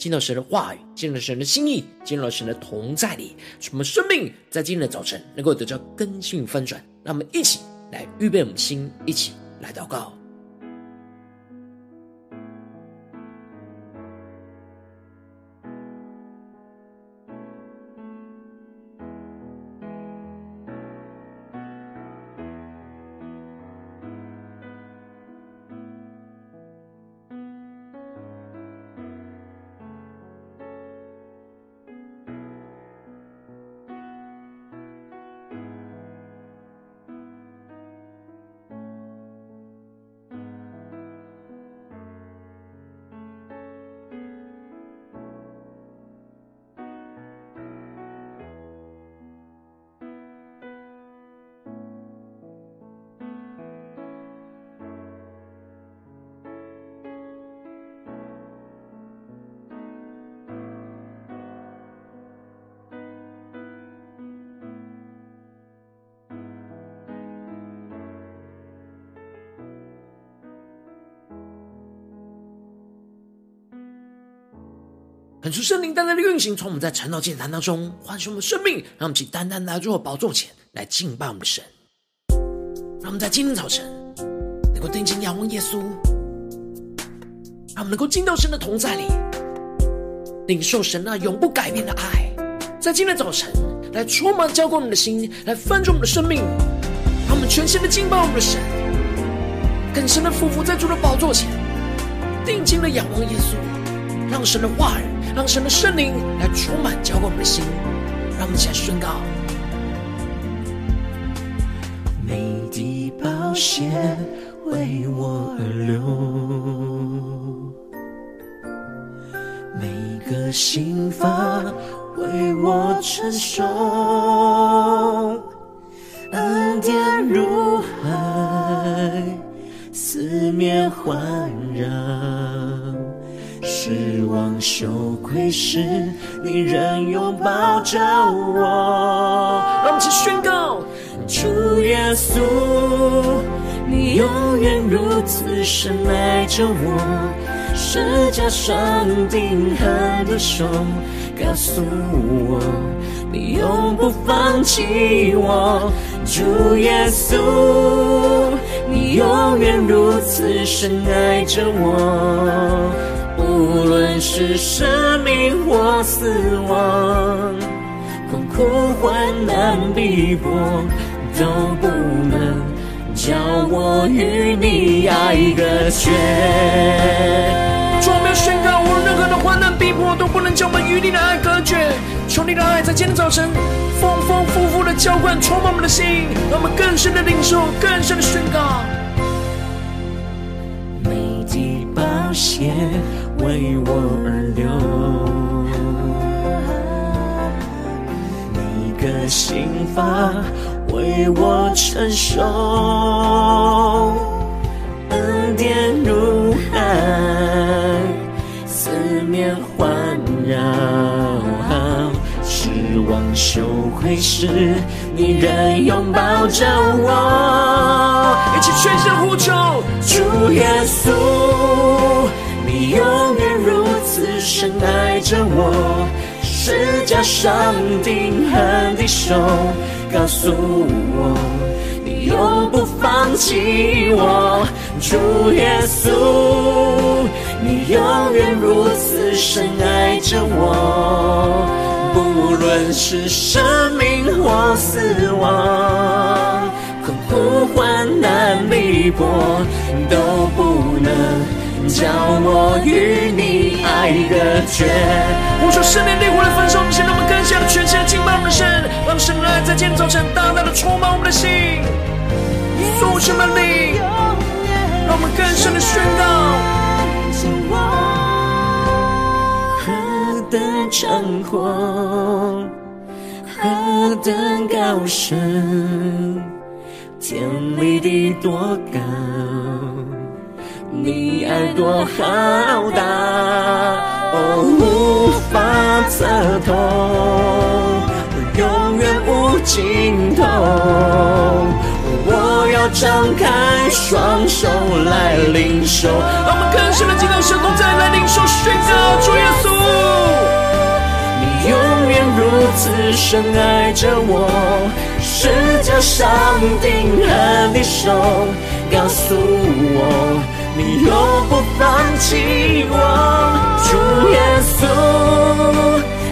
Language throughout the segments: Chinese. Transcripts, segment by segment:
进到神的话语，进入神的心意，进入神的同在里，使我们生命在今天的早晨能够得到更新翻转。让我们一起来预备我们的心，一起来祷告。恳求圣灵单单的运行，从我们在晨祷祭坛当中唤醒我们生命，让我们请单单来到宝座前来敬拜我们的神。让我们在今天早晨能够定睛仰望耶稣，让我们能够进到神的同在里，领受神那永不改变的爱。在今天早晨来充满浇灌我们的心，来翻转我们的生命，让我们全心的敬拜我们的神，更深的俯伏在主的宝座前，定睛的仰望耶稣，让神的话语。让神的圣灵来充满浇灌我们的心，让我们一起来宣告：每滴宝血为我而流，每个心房为我承受，恩典如海，四面环绕。失望羞愧时，你仍拥抱着我。让我们一起宣告：主耶稣，你永远如此深爱着我。十架上钉痕的手，告诉我你永不放弃我。主耶稣，你永远如此深爱着我。无论是生命或死亡，困苦患难逼迫，都不能叫我与你爱隔绝。主，我们要宣告，无论任何的患难逼迫，都不能叫我们与你的爱隔绝。求你的爱在今天早晨丰丰富富的浇灌，充满我们的心，让我们更深的领受，更深的宣告。美的宝血。为我而流，每个心房为我承受，恩典如海，四面环绕，失望羞愧时，你仍拥抱着我，一起全身呼求，主耶稣。永远如此深爱着我，十架上钉痕的手告诉我，你永不放弃我。主耶稣，你永远如此深爱着我，不论是生命或死亡，困苦患难逼迫都不能。叫我与你爱隔绝。我说圣灵烈火的焚烧，现在我们更加的全心的敬拜我们的神，让神的爱在今天早晨大大的充满我们的心，所有的灵，让我们更深的宣告，何等长阔，何等高深，天离地多高。你爱多浩大，哦，无法测透，永远无尽头。我要张开双手来领受。让我们更深的进到神同在，来领受宣告主耶稣，你永远如此深爱着我，十架上钉痕的手告诉我。你永不放弃我，主耶稣，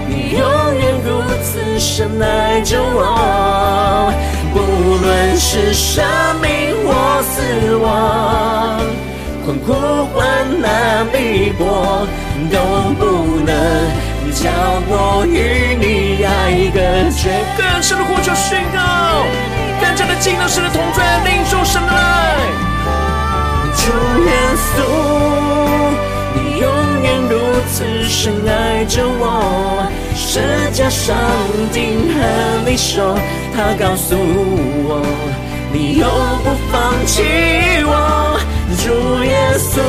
你永远如此深爱着我，不论是生命或死亡，困苦患难逼迫，都不能叫我与你爱隔绝。更深的呼求宣告，更加的进到神的同在，领受神的爱。主耶稣，你永远如此深爱着我，十架上钉痕的手，他告诉我，你永不放弃我。主耶稣，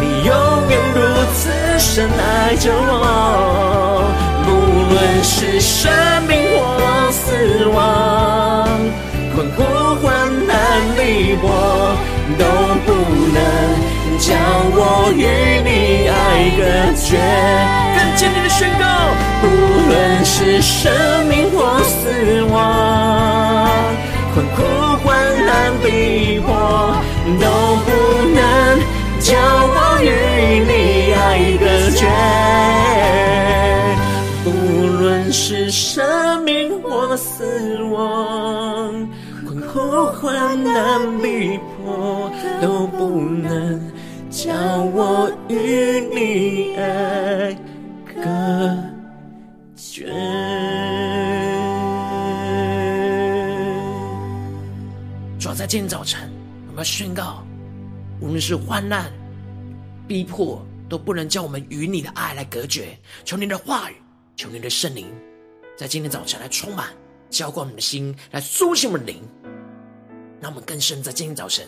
你永远如此深爱着我，无论是都不能叫我与你爱隔绝。更坚定的宣告，不论是生命或死亡，困苦患难逼迫，都不能叫我与你爱隔绝。不论是生命或死亡。困苦患难逼都不能叫我与你爱隔绝。主要在今天早晨，我们要宣告，无论是患难、逼迫，都不能叫我们与你的爱来隔绝。求你的话语，求你的圣灵，在今天早晨来充满、浇灌我们的心，来苏醒我们的灵。让我们更深在今天早晨，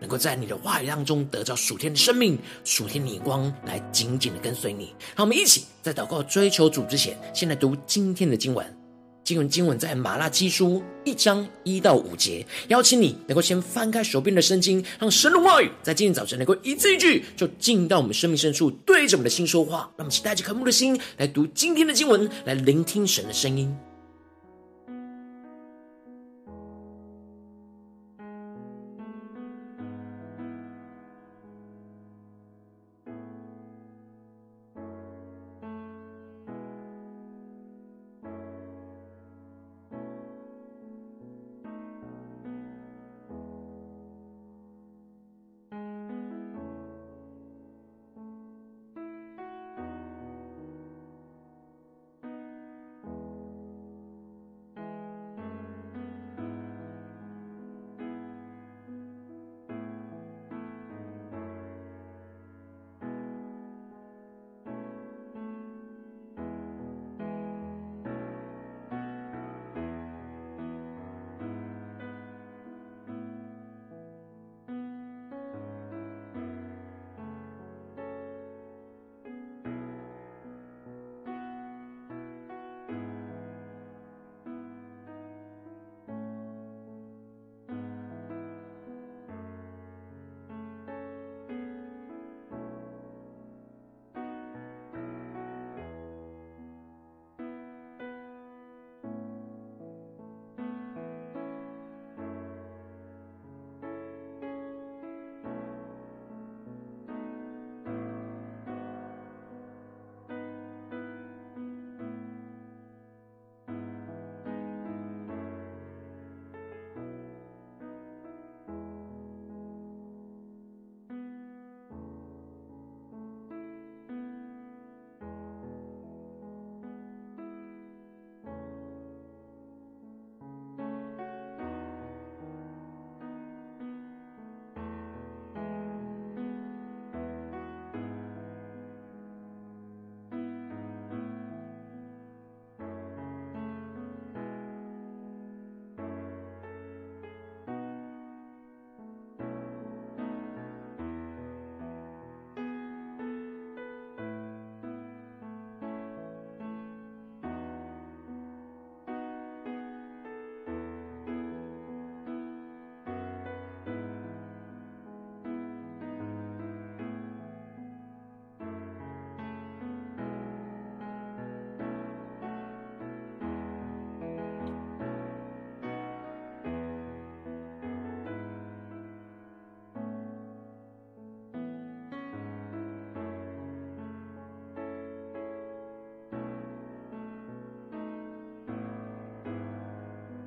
能够在你的话语当中得到属天的生命、属天的眼光，来紧紧的跟随你。让我们一起在祷告追求主之前，先来读今天的经文。经文经文在马拉基书一章一到五节。邀请你能够先翻开手边的圣经，让神的话语在今天早晨能够一字一句就进到我们生命深处，对着我们的心说话。让我们期待着渴慕的心来读今天的经文，来聆听神的声音。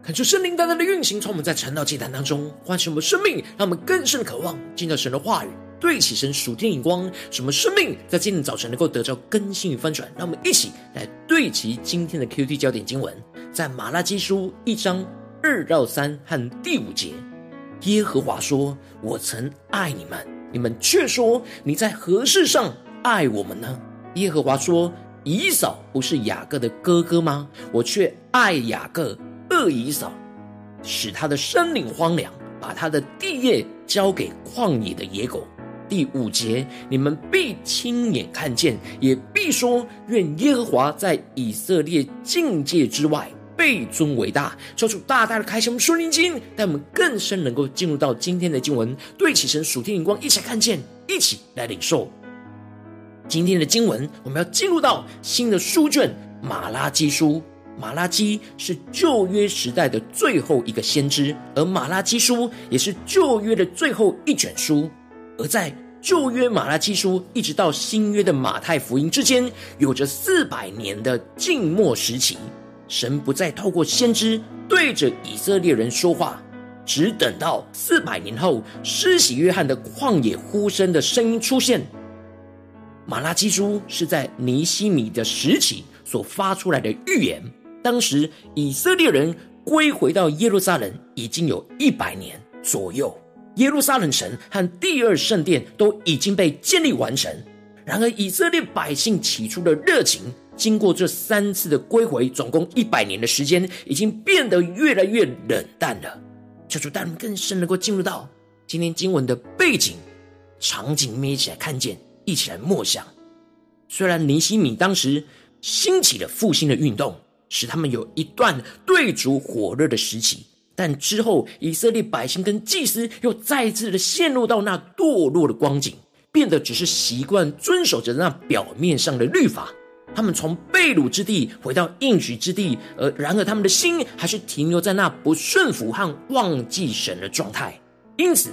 看出圣灵大大的运行，从我们在晨祷祭坛当中唤醒我们生命，让我们更深的渴望进到神的话语，对齐神属天的眼光，什么生命在今天早晨能够得到更新与翻转。让我们一起来对齐今天的 QT 焦点经文，在马拉基书一章二到三和第五节。耶和华说：“我曾爱你们，你们却说你在何事上爱我们呢？”耶和华说。以扫不是雅各的哥哥吗？我却爱雅各，恶以扫，使他的生灵荒凉，把他的地业交给旷野的野狗。第五节，你们必亲眼看见，也必说：愿耶和华在以色列境界之外被尊为大。求主大大的开启我们属灵经，带我们更深能够进入到今天的经文，对起神属天眼光，一起看见，一起来领受。今天的经文，我们要进入到新的书卷马拉基书。马拉基是旧约时代的最后一个先知，而马拉基书也是旧约的最后一卷书。而在旧约马拉基书一直到新约的马太福音之间，有着四百年的静默时期。神不再透过先知对着以色列人说话，只等到四百年后，施洗约翰的旷野呼声的声音出现。马拉基书是在尼希米的时期所发出来的预言。当时以色列人归回到耶路撒冷已经有一百年左右，耶路撒冷城和第二圣殿都已经被建立完成。然而，以色列百姓起初的热情，经过这三次的归回，总共一百年的时间，已经变得越来越冷淡了。求主带人更深能够进入到今天经文的背景场景，一起来看见。一起来默想，虽然尼希米当时兴起了复兴的运动，使他们有一段对主火热的时期，但之后以色列百姓跟祭司又再次的陷入到那堕落的光景，变得只是习惯遵守着那表面上的律法。他们从被掳之地回到应许之地，而然而他们的心还是停留在那不顺服和忘记神的状态。因此，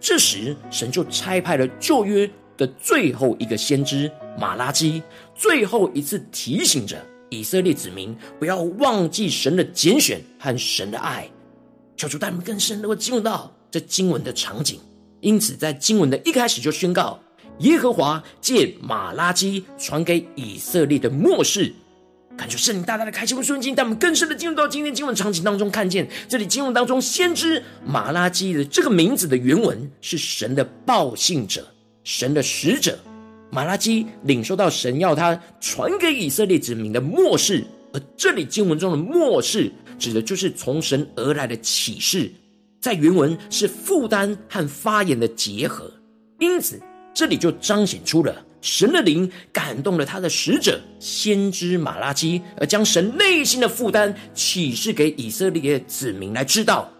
这时神就差派了旧约。的最后一个先知马拉基，最后一次提醒着以色列子民，不要忘记神的拣选和神的爱。求主带我们更深能够进入到这经文的场景。因此，在经文的一开始就宣告，耶和华借马拉基传给以色列的末世，感觉圣灵大大的开启我们顺境，带我们更深的进入到今天经文场景当中，看见这里经文当中先知马拉基的这个名字的原文是神的报信者。神的使者马拉基领受到神要他传给以色列子民的默示，而这里经文中的默示指的就是从神而来的启示，在原文是负担和发言的结合，因此这里就彰显出了神的灵感动了他的使者先知马拉基，而将神内心的负担启示给以色列子民来知道。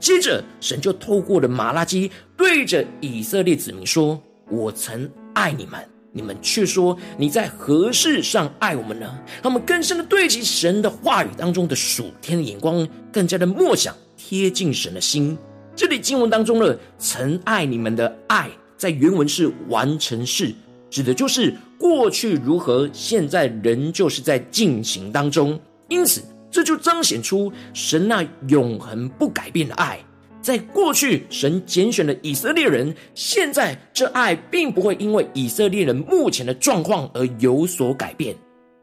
接着，神就透过了马拉基对着以色列子民说。我曾爱你们，你们却说你在何事上爱我们呢？他们更深的对齐神的话语当中的属天的眼光，更加的默想贴近神的心。这里经文当中的“曾爱你们”的爱，在原文是完成式，指的就是过去如何，现在仍旧是在进行当中。因此，这就彰显出神那永恒不改变的爱。在过去，神拣选了以色列人，现在这爱并不会因为以色列人目前的状况而有所改变。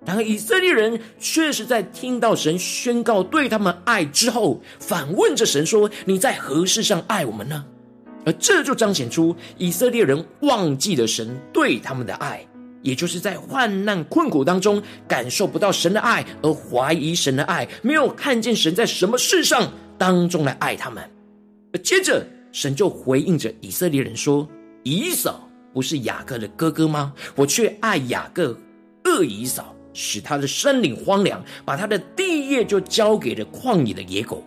然而，以色列人确实在听到神宣告对他们爱之后，反问着神说：“你在何事上爱我们呢？”而这就彰显出以色列人忘记了神对他们的爱，也就是在患难困苦当中感受不到神的爱，而怀疑神的爱，没有看见神在什么事上当中来爱他们。接着，神就回应着以色列人说：“以扫不是雅各的哥哥吗？我却爱雅各，恶以扫，使他的生灵荒凉，把他的地业就交给了旷野的野狗。”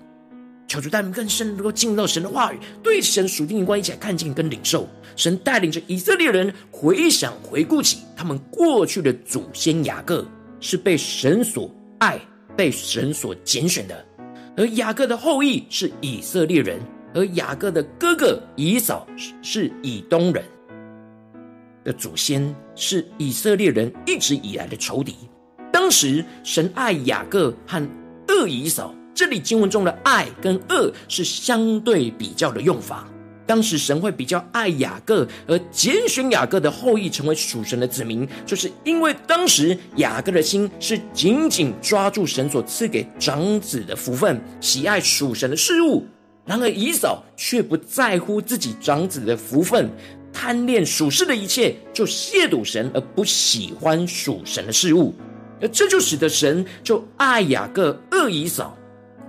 求主带领更深，能够进入到神的话语，对神属天的关，一起来看见跟领受。神带领着以色列人回想、回顾起他们过去的祖先雅各，是被神所爱、被神所拣选的，而雅各的后裔是以色列人。而雅各的哥哥以扫是以东人的祖先，是以色列人一直以来的仇敌。当时神爱雅各和恶以扫，这里经文中的爱跟恶是相对比较的用法。当时神会比较爱雅各，而拣选雅各的后裔成为属神的子民，就是因为当时雅各的心是紧紧抓住神所赐给长子的福分，喜爱属神的事物。然而以扫却不在乎自己长子的福分，贪恋属世的一切，就亵渎神，而不喜欢属神的事物。而这就使得神就爱雅各，恶以扫。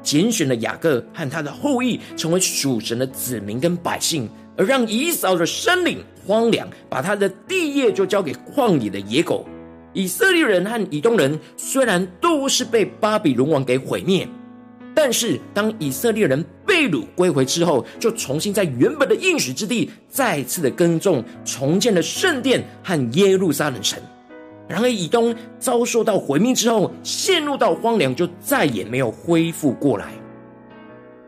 拣选了雅各和他的后裔成为属神的子民跟百姓，而让以扫的山岭荒凉，把他的地业就交给旷野的野狗。以色列人和以东人虽然都是被巴比伦王给毁灭，但是当以色列人被掳归回之后，就重新在原本的应许之地再次的耕种，重建了圣殿和耶路撒冷城。然而，以东遭受到毁灭之后，陷入到荒凉，就再也没有恢复过来。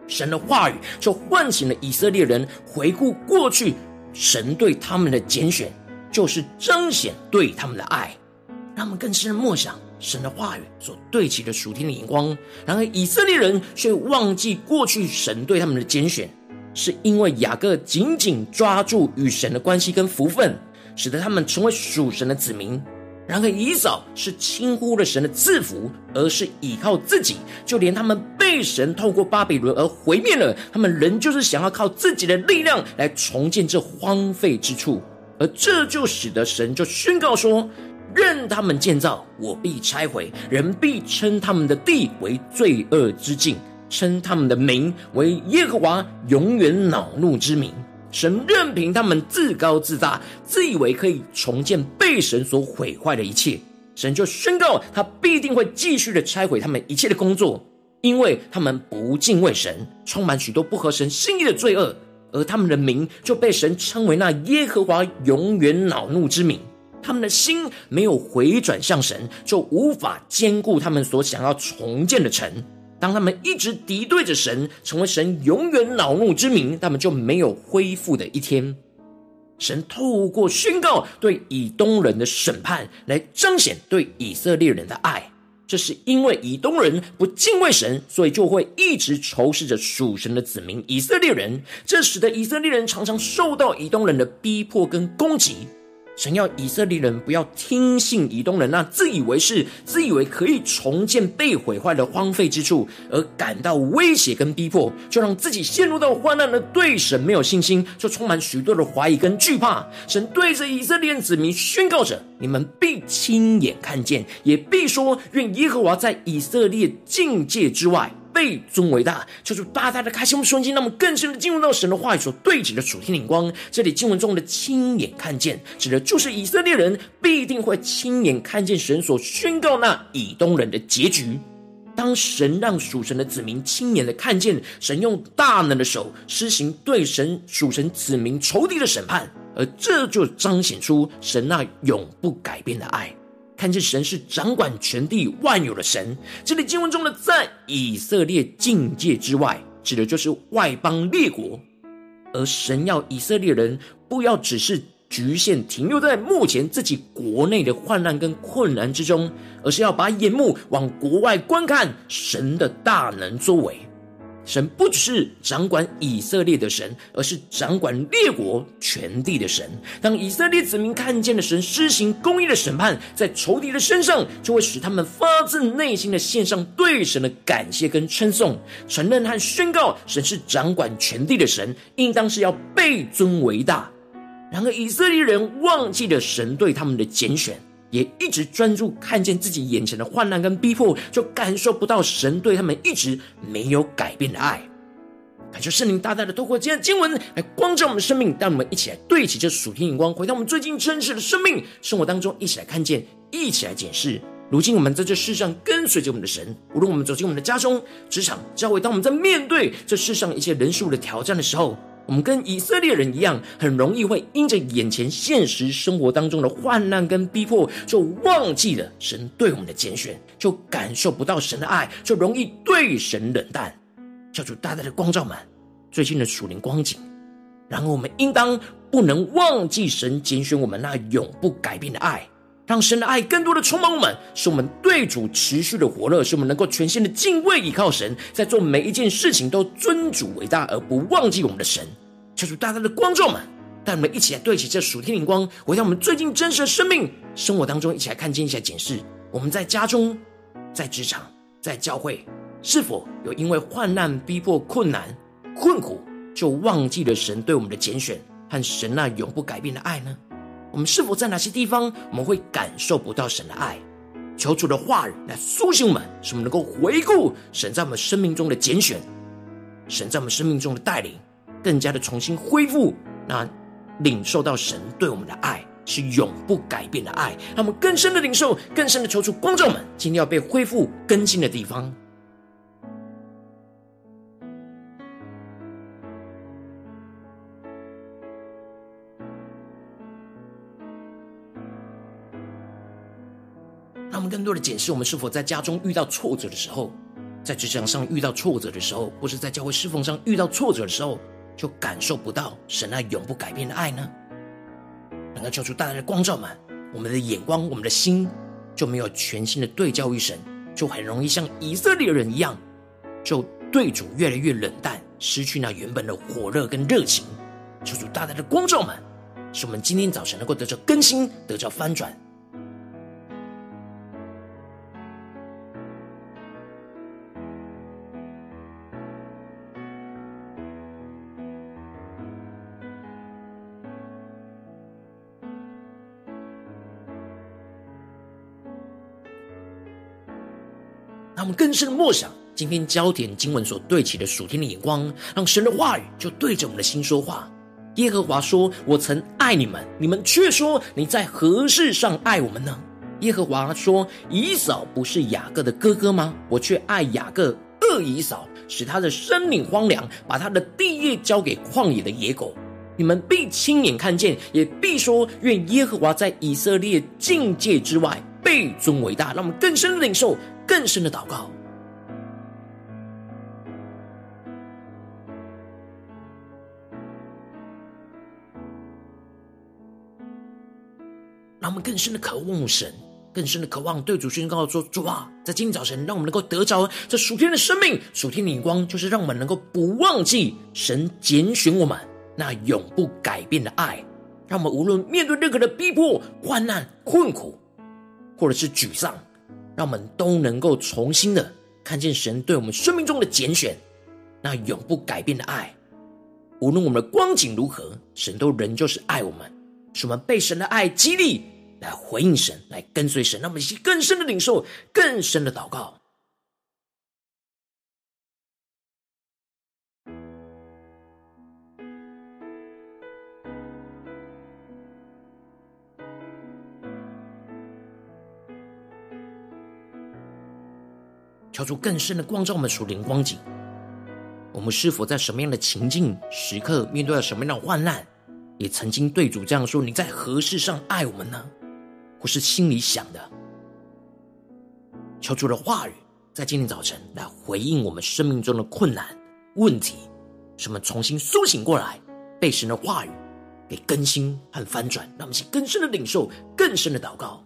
神的话语就唤醒了以色列人，回顾过去神对他们的拣选，就是彰显对他们的爱，让他们更深的默想神的话语所对齐的属天的眼光。然而，以色列人却忘记过去神对他们的拣选，是因为雅各紧紧抓住与神的关系跟福分，使得他们成为属神的子民。然而，以扫是轻忽了神的赐福，而是倚靠自己。就连他们被神透过巴比伦而毁灭了，他们仍旧是想要靠自己的力量来重建这荒废之处。而这就使得神就宣告说：“任他们建造，我必拆毁；人必称他们的地为罪恶之境，称他们的名为耶和华永远恼怒之名。”神任凭他们自高自大，自以为可以重建被神所毁坏的一切，神就宣告他必定会继续的拆毁他们一切的工作，因为他们不敬畏神，充满许多不合神心意的罪恶，而他们的名就被神称为那耶和华永远恼怒之名。他们的心没有回转向神，就无法兼顾他们所想要重建的城。当他们一直敌对着神，成为神永远恼怒之名，他们就没有恢复的一天。神透过宣告对以东人的审判，来彰显对以色列人的爱。这是因为以东人不敬畏神，所以就会一直仇视着属神的子民以色列人。这使得以色列人常常受到以东人的逼迫跟攻击。神要以色列人不要听信以东人那自以为是、自以为可以重建被毁坏的荒废之处，而感到威胁跟逼迫，就让自己陷入到患难的对神没有信心，就充满许多的怀疑跟惧怕。神对着以色列子民宣告着：你们必亲眼看见，也必说，愿耶和华在以色列境界之外。被尊为大，求主大大的开启我们瞬间，让我们更深的进入到神的话语所对齐的属天领光。这里经文中的亲眼看见，指的就是以色列人必定会亲眼看见神所宣告那以东人的结局。当神让属神的子民亲眼的看见神用大能的手施行对神属神子民仇敌的审判，而这就彰显出神那永不改变的爱。看见神是掌管全地万有的神，这里经文中的在以色列境界之外，指的就是外邦列国，而神要以色列人不要只是局限停留在目前自己国内的患难跟困难之中，而是要把眼目往国外观看神的大能作为。神不只是掌管以色列的神，而是掌管列国全地的神。当以色列子民看见了神施行公义的审判，在仇敌的身上，就会使他们发自内心的献上对神的感谢跟称颂，承认和宣告神是掌管全地的神，应当是要被尊为大。然而以色列人忘记了神对他们的拣选。也一直专注看见自己眼前的患难跟逼迫，就感受不到神对他们一直没有改变的爱。感谢圣灵大大的透过今天的经文来光照我们的生命，带我们一起来对齐这属天眼光，回到我们最近真实的生命生活当中，一起来看见，一起来检视。如今我们在这世上跟随着我们的神，无论我们走进我们的家中、职场、教会，当我们在面对这世上一些人数的挑战的时候。我们跟以色列人一样，很容易会因着眼前现实生活当中的患难跟逼迫，就忘记了神对我们的拣选，就感受不到神的爱，就容易对神冷淡。叫主大大的光照们最近的属灵光景，然后我们应当不能忘记神拣选我们那永不改变的爱，让神的爱更多的充满我们，使我们对主持续的火热，使我们能够全心的敬畏倚靠神，在做每一件事情都尊主伟大，而不忘记我们的神。求主大大的光照们，带我们一起来对齐这属天灵光，回到我们最近真实的生命生活当中，一起来看见，一下检视我们在家中、在职场、在教会，是否有因为患难、逼迫、困难、困苦，就忘记了神对我们的拣选和神那永不改变的爱呢？我们是否在哪些地方我们会感受不到神的爱？求主的话语来苏醒我们，使我们能够回顾神在我们生命中的拣选，神在我们生命中的带领，更加的重新恢复那领受到神对我们的爱是永不改变的爱，让我们更深的领受，更深的求主光照我们，今天要被恢复更新的地方。更多的检视，我们是否在家中遇到挫折的时候，在职场上遇到挫折的时候，或是在教会侍奉上遇到挫折的时候，就感受不到神那永不改变的爱呢？能够求出大大的光照们，我们的眼光、我们的心就没有全新的对焦于神，就很容易像以色列人一样，就对主越来越冷淡，失去那原本的火热跟热情。求主大大的光照们，使我们今天早晨能够得着更新，得着翻转。们更深的默想，今天焦点经文所对齐的属天的眼光，让神的话语就对着我们的心说话。耶和华说：“我曾爱你们，你们却说你在何事上爱我们呢？”耶和华说：“以扫不是雅各的哥哥吗？我却爱雅各，恶以扫，使他的生命荒凉，把他的地业交给旷野的野狗。你们必亲眼看见，也必说：愿耶和华在以色列境界之外被尊为大。”让我们更深领受。更深的祷告，让我们更深的渴望神，更深的渴望对主宣告说：“主啊，在今天早晨，让我们能够得着这属天的生命、属天的光，就是让我们能够不忘记神拣选我们那永不改变的爱，让我们无论面对任何的逼迫、患难、困苦，或者是沮丧。”让我们都能够重新的看见神对我们生命中的拣选，那永不改变的爱。无论我们的光景如何，神都仍旧是爱我们，使我们被神的爱激励，来回应神，来跟随神。让我们一起更深的领受，更深的祷告。敲出更深的光照，我们属灵光景。我们是否在什么样的情境时刻，面对了什么样的患难，也曾经对主这样说：“你在何事上爱我们呢？”或是心里想的，求主的话语在今天早晨来回应我们生命中的困难问题，使我们重新苏醒过来，被神的话语给更新和翻转，让我们去更深的领受，更深的祷告。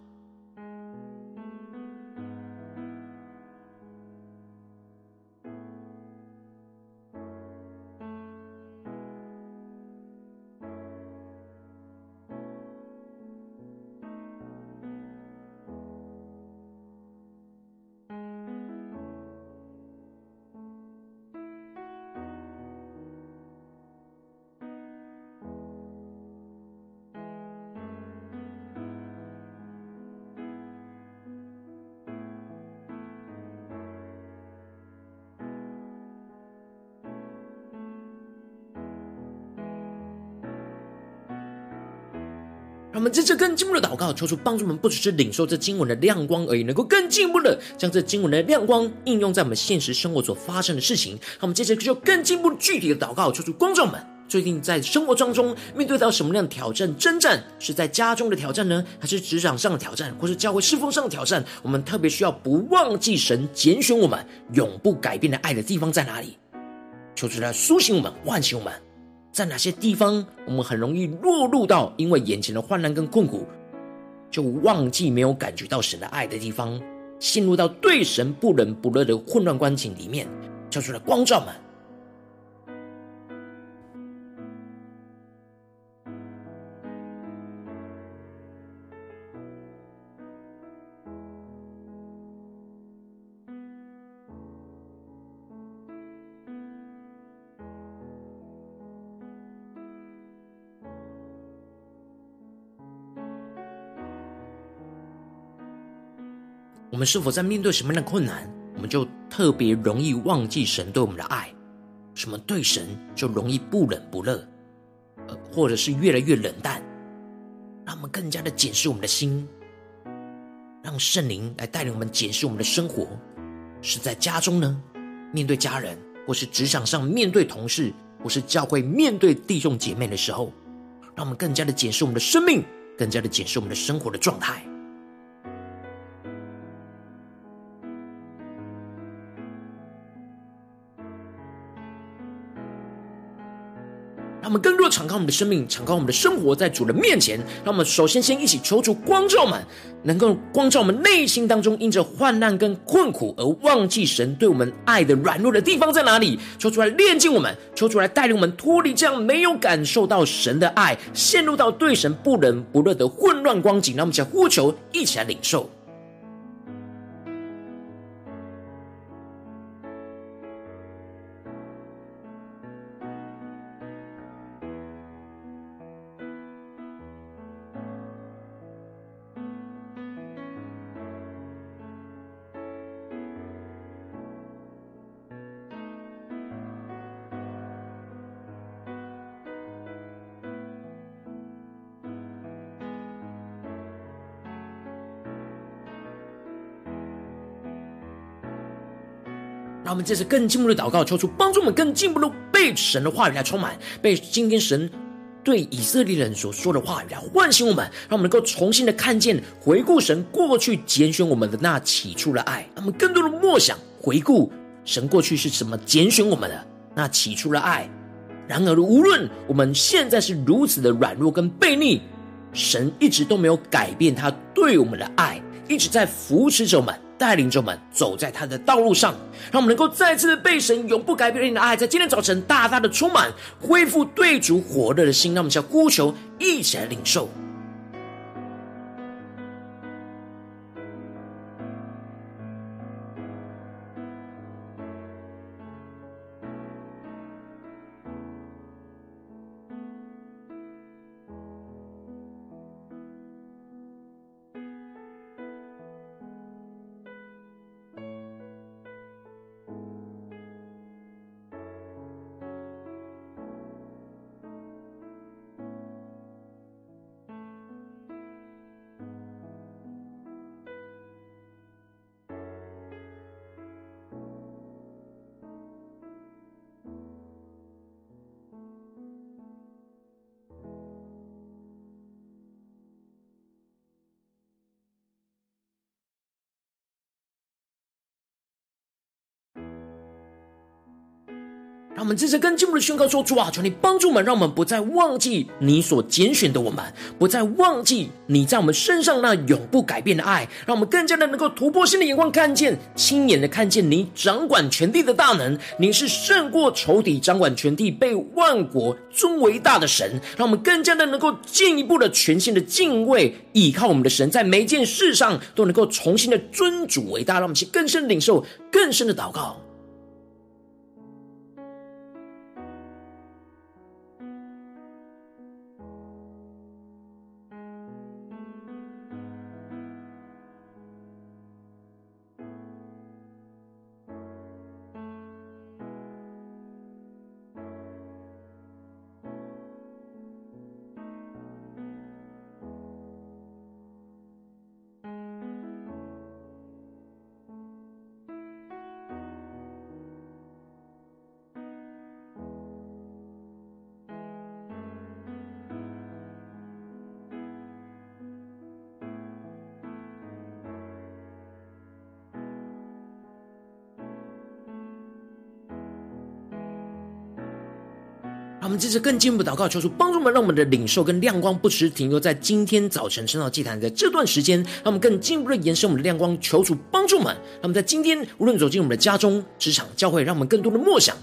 让我们在这更进一步的祷告，求主帮助我们，不只是领受这经文的亮光而已，能够更进一步的将这经文的亮光应用在我们现实生活所发生的事情。让我们接着就更进一步具体的祷告，求主光照们，最近在生活当中面对到什么样的挑战、征战？是在家中的挑战呢，还是职场上的挑战，或是教会侍奉上的挑战？我们特别需要不忘记神拣选我们永不改变的爱的地方在哪里？求主来苏醒我们，唤醒我们。在哪些地方，我们很容易落入到因为眼前的患难跟困苦，就忘记没有感觉到神的爱的地方，陷入到对神不冷不热的混乱光景里面，叫出来光照们。们是否在面对什么样的困难，我们就特别容易忘记神对我们的爱？什么对神就容易不冷不热，呃，或者是越来越冷淡？让我们更加的检视我们的心，让圣灵来带领我们检视我们的生活。是在家中呢，面对家人，或是职场上面对同事，或是教会面对弟兄姐妹的时候，让我们更加的检视我们的生命，更加的检视我们的生活的状态。我们更多的敞开我们的生命，敞开我们的生活在主的面前。让我们首先先一起求主光照们，能够光照我们内心当中因着患难跟困苦而忘记神对我们爱的软弱的地方在哪里？求主来炼净我们，求主来带领我们脱离这样没有感受到神的爱，陷入到对神不冷不热的混乱光景。让我们一起呼求，一起来领受。这次更进步的祷告，求主帮助我们更进步的被神的话语来充满，被今天神对以色列人所说的话语来唤醒我们，让我们能够重新的看见、回顾神过去拣选我们的那起初的爱，让我们更多的默想、回顾神过去是怎么拣选我们的那起初的爱。然而，无论我们现在是如此的软弱跟悖逆，神一直都没有改变他对我们的爱，一直在扶持着我们。带领着我们走在他的道路上，让我们能够再次的被神永不改变的爱，在今天早晨大大的充满，恢复对主火热的心。让我们叫呼求，一起来领受。我们这次跟进步的宣告说：主啊，求你帮助我们，让我们不再忘记你所拣选的我们，不再忘记你在我们身上那永不改变的爱。让我们更加的能够突破新的眼光，看见亲眼的看见你掌管全地的大能。你是胜过仇敌、掌管全地、被万国尊为大的神。让我们更加的能够进一步的全新的敬畏，依靠我们的神，在每一件事上都能够重新的尊主为大。让我们去更深的领受，更深的祷告。让我们接着更进一步祷告，求主帮助我们，让我们的领受跟亮光不只停留在今天早晨升到祭坛的这段时间，让我们更进一步的延伸我们的亮光。求主帮助我们，让我们在今天无论走进我们的家中、职场、教会，让我们更多的默想、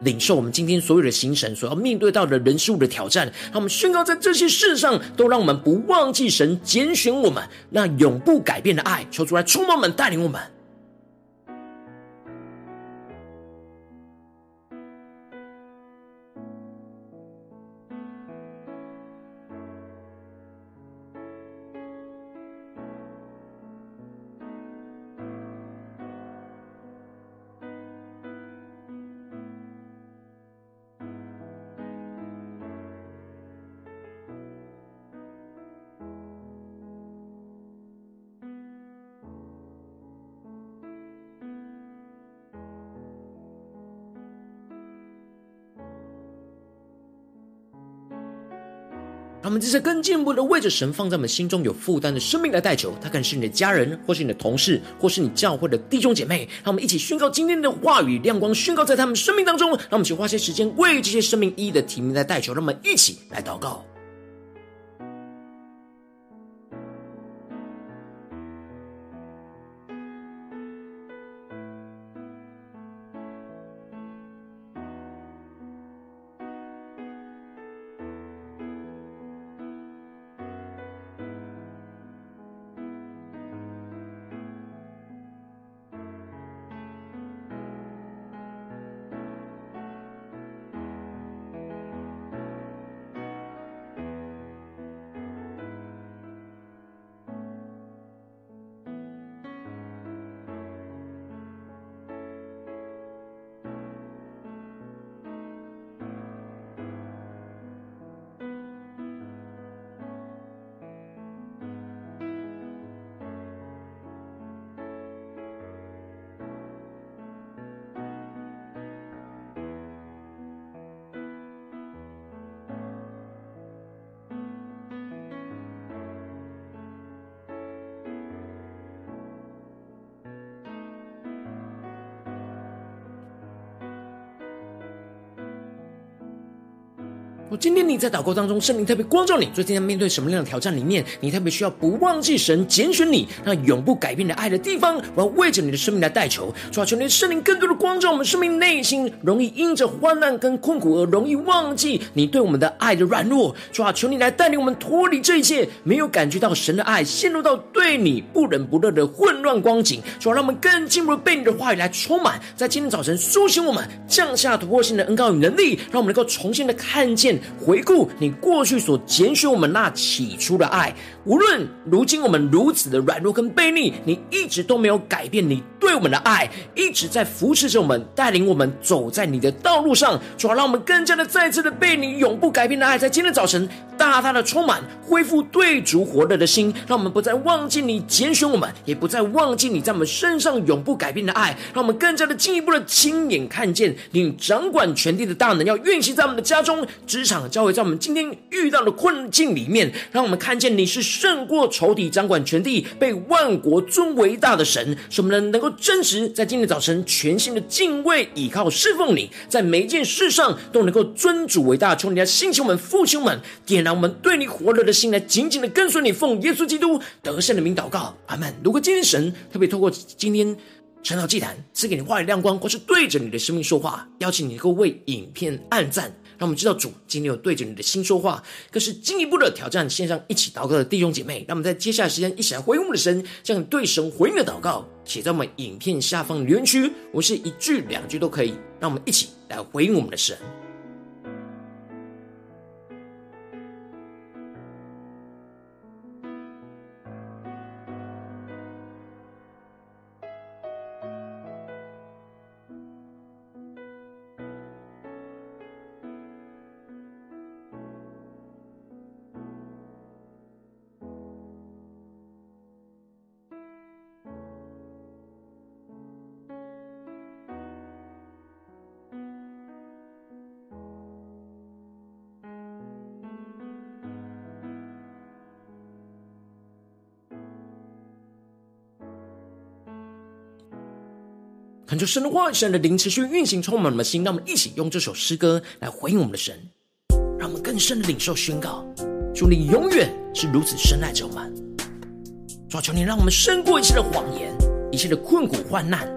领受我们今天所有的行程所要面对到的人事物的挑战。让我们宣告，在这些事上都让我们不忘记神拣选我们那永不改变的爱。求主来充满我们，带领我们。我们这些更进一步的为着神放在我们心中有负担的生命来代求，他可能是你的家人，或是你的同事，或是你教会的弟兄姐妹。让我们一起宣告今天的话语亮光，宣告在他们生命当中。让我们去花些时间为这些生命一一的提名来代求。让我们一起来祷告。今天你在祷告当中，圣灵特别光照你，最近在面对什么样的挑战里面，你特别需要不忘记神拣选你那永不改变的爱的地方。我要为着你的生命来代求，主啊，求你的圣灵更多的光照我们生命内心，容易因着患难跟困苦而容易忘记你对我们的爱的软弱。主啊，求你来带领我们脱离这一切，没有感觉到神的爱，陷入到对你不冷不热的混乱光景。主啊，让我们更进一步被你的话语来充满，在今天早晨苏醒我们，降下突破性的恩膏与能力，让我们能够重新的看见。回顾你过去所拣选我们那起初的爱，无论如今我们如此的软弱跟卑逆，你一直都没有改变你对我们的爱，一直在扶持着我们，带领我们走在你的道路上，主要让我们更加的再次的被你永不改变的爱，在今天早晨大大的充满，恢复对主活热的心，让我们不再忘记你拣选我们，也不再忘记你在我们身上永不改变的爱，让我们更加的进一步的亲眼看见你掌管全地的大能，要运行在我们的家中、职场、教会，在我们今天遇到的困境里面，让我们看见你是胜过仇敌、掌管全地、被万国尊为大的神，使我们能够真实在今天早晨全心的敬畏、倚靠、侍奉你，在每一件事上都能够尊主为大。求你来兴起我们父亲们，点燃我们对你火热的心，来紧紧的跟随你，奉耶稣基督得胜的名祷告，阿门。如果今天神特别透过今天晨祷祭坛赐给你话语亮光，或是对着你的生命说话，邀请你能够为影片按赞。让我们知道主今天有对着你的心说话，更是进一步的挑战线上一起祷告的弟兄姐妹。让我们在接下来时间一起来回应我们的神，向对神回应的祷告写在我们影片下方留言区，我是一句两句都可以。让我们一起来回应我们的神。恳求神的话语、神的灵持续运行，充满我们的心。让我们一起用这首诗歌来回应我们的神，让我们更深的领受宣告：主，你永远是如此深爱着我们。主，求你让我们胜过一切的谎言、一切的困苦患难，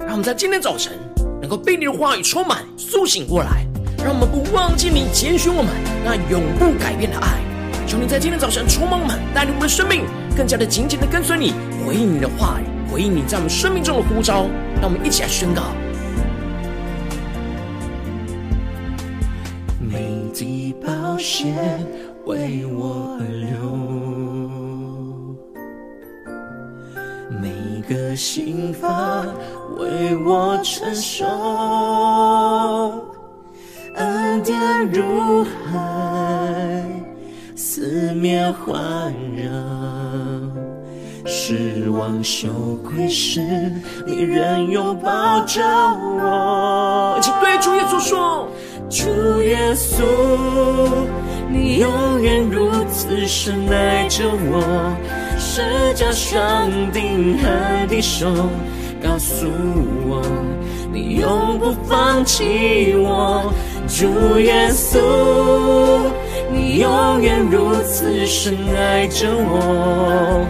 让我们在今天早晨能够被你的话语充满、苏醒过来，让我们不忘记你拣选我们那永不改变的爱。求你在今天早晨充满我们，带领我们的生命更加的紧紧的跟随你，回应你的话语。回应你在我们生命中的呼召，让我们一起来宣告。每滴宝血为我而流，每个心房为我承受，恩典如海，四面环绕。失望羞愧时，你仍拥抱着我。一起对主耶稣说：主耶稣，你永远如此深爱着我。十架上钉痕的手告诉我，你永不放弃我。主耶稣，你永远如此深爱着我。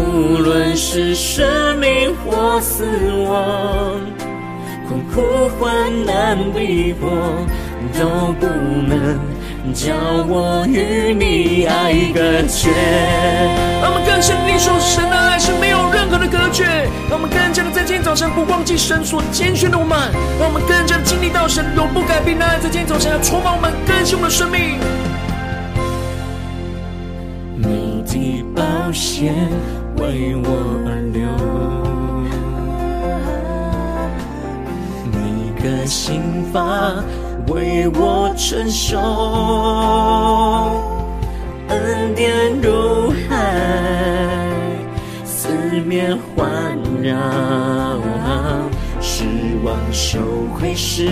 无论是生命或死亡，困苦患难逼迫，都不能叫我与你爱隔绝。让我们更深地领受神的爱是没有任何的隔绝。让我们更加的在今天早晨不忘记神所拣选的我们。让我们更加的经历到神永不改变的爱，在今天早晨要充满我们更新我们的生命。每滴宝血。为我而流，每个心房为我承受，恩典如海，四面环绕。失望羞愧时，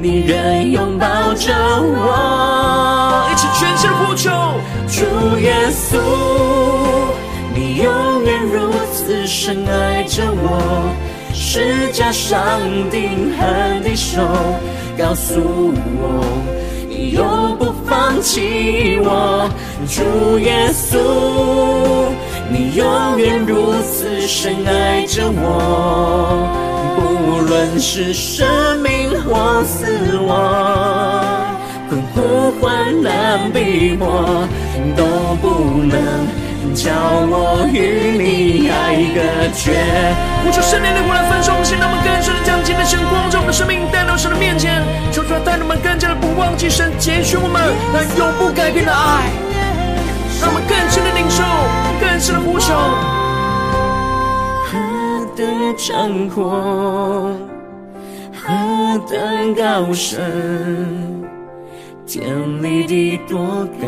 你仍拥抱着我。一起全身呼求，主耶稣。永远如此深爱着我，十架上钉痕的手告诉我，你永不放弃我。主耶稣，你永远如此深爱着我，不论是生命或死亡，困苦患难逼迫都不能。叫我与你爱隔绝。呼求圣灵的火来焚烧我们心，让我们更深的将今天的神光照我们的生命带到神的面前，求主带领我们更加的不忘记神拣选我们那永不改变的爱，让我们更深的领受，更深的呼求。何等长阔，何等高深，天离地多高。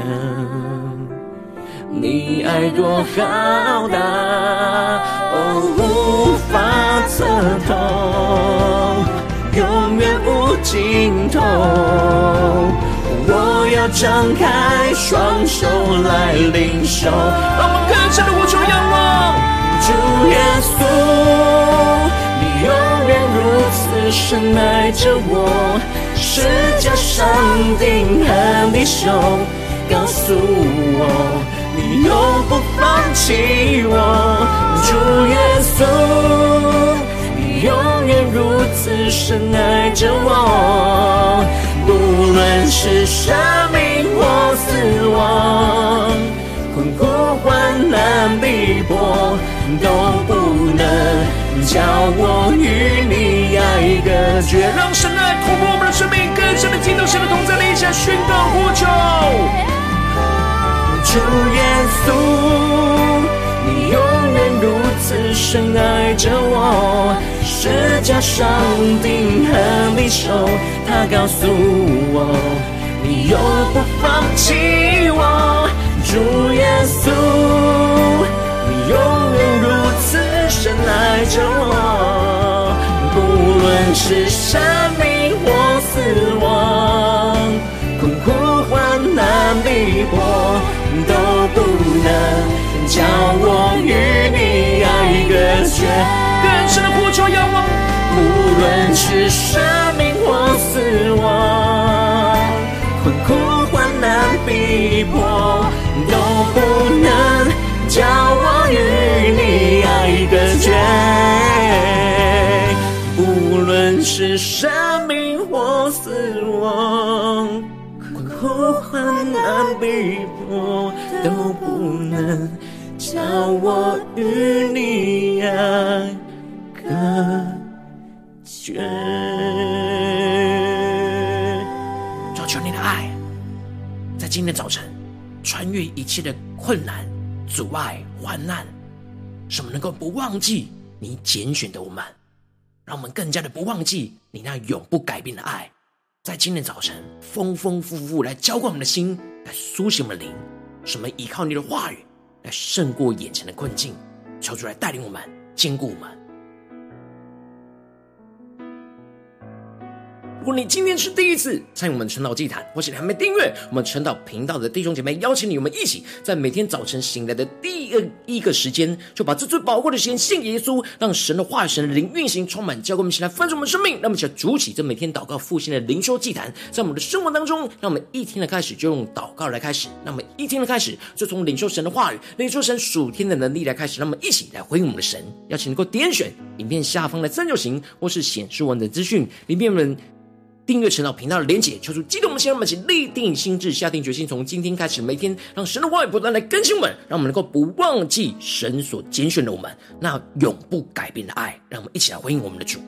你爱多浩大，哦，无法测透，永远无尽头。我要张开双手来领受。让我们更深的无求仰望，主耶稣，你永远如此深爱着我，十架上钉痕的手告诉我。你永不放弃我，主耶稣，你永远如此深爱着我，不论是生命或死亡，困苦患难逼迫，都不能叫我与你爱隔绝。让神爱透过我们的生命，更深的进入神的同在里，下宣告呼求。主耶稣，你永远如此深爱着我，十架上钉和你手，他告诉我，你永不放弃我。主耶稣，你永远如此深爱着我，不论是生命或死亡，难逼破，都不能叫我与你爱隔绝。生死互作仰望，无论是生命或死亡，困苦患难逼迫，都不能叫我与你爱隔绝。无论是生命或死亡。被迫，都不能叫我与你爱隔绝。求求你的爱，在今天早晨，穿越一切的困难、阻碍、患难，使我们能够不忘记你拣选的我们，让我们更加的不忘记你那永不改变的爱，在今天早晨丰丰富富来浇灌我们的心，来苏醒我们灵，什么依靠你的话语来胜过眼前的困境，求主来带领我们，坚固我们。如果你今天是第一次参与我们晨祷祭坛，或是你还没订阅我们晨祷频道的弟兄姐妹，邀请你，我们一起在每天早晨醒来的第一个一个时间，就把这最宝贵的时间献给耶稣，让神的话语、神的灵运行充满，教给我们起来翻转我们生命。让我们一起这每天祷告复兴的灵修祭坛，在我们的生活当中，让我们一天的开始就用祷告来开始，那么一天的开始就从领受神的话语、领受神属天的能力来开始，让我们一起来回应我们的神。邀请你能够点选影片下方的三角形，或是显示文的资讯里面们。订阅陈老频道的连结，求助激动我们的心，让我们一起立定心智，下定决心，从今天开始，每天让神的话语不断来更新我们，让我们能够不忘记神所拣选的我们，那永不改变的爱，让我们一起来回应我们的主。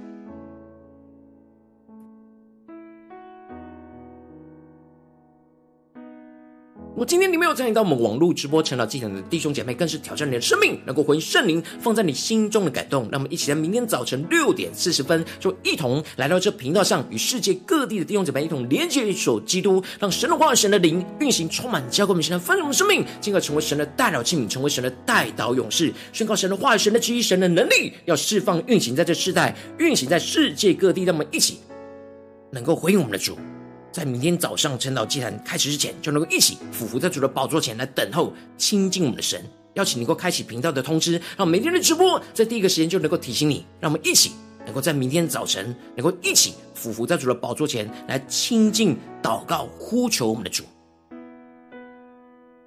我今天你没有参与到我们网络直播成长祭坛的弟兄姐妹，更是挑战你的生命，能够回应圣灵放在你心中的感动。让我们一起在明天早晨六点四十分，就一同来到这频道上，与世界各地的弟兄姐妹一同连接一所基督，让神的话语、神的灵运行充满，教给我们现在丰盛的生命，进而成为神的代祷器皿，成为神的代祷勇士，宣告神的话语、神的旨意、神的能力，要释放运行在这世代，运行在世界各地。让我们一起能够回应我们的主。在明天早上晨祷祭坛开始之前，就能够一起俯伏在主的宝座前来等候亲近我们的神。邀请你能够开启频道的通知，让每天的直播在第一个时间就能够提醒你。让我们一起能够在明天早晨能够一起俯伏在主的宝座前来亲近、祷告、呼求我们的主。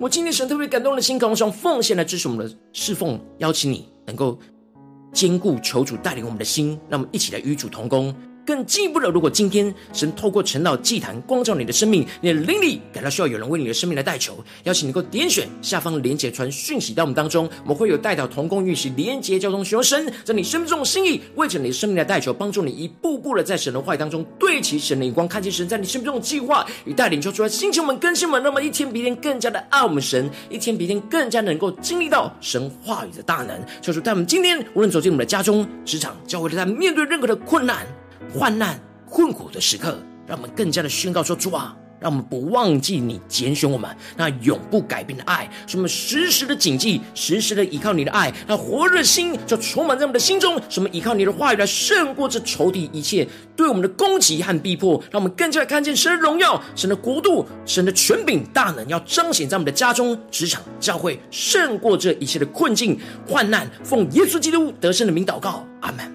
我今天神特别感动的心，渴望奉献来支持我们的侍奉，邀请你能够兼顾求主带领我们的心，让我们一起来与主同工。更进一步的，如果今天神透过晨祷祭坛光照你的生命，你的灵里感到需要有人为你的生命来代求，邀请你能够点选下方连结传讯息到我们当中，我们会有代祷同工运行连结交通，寻求神在你生命中的心意，为着你的生命来代求，帮助你一步步的在神。的话语当中对齐神的眼光，看见神。在你生命中的计划与带领，求出来星球们更新们，那么一天比一天更加的爱我们神，一天比一天更加能够经历到神话语的大能，求主带我们今天无论走进我们的家中、职场、教会，在面对任何的困难。患难困苦的时刻，让我们更加的宣告说：“主啊，让我们不忘记你拣选我们那永不改变的爱，使我们时时的谨记，时时的依靠你的爱，那火热的心就充满在我们的心中。使我们依靠你的话语来胜过这仇敌一切对我们的攻击和逼迫，让我们更加的看见神的荣耀、神的国度、神的权柄大能，要彰显在我们的家中、职场、教会，胜过这一切的困境患难。奉耶稣基督得胜的名祷告，阿门。”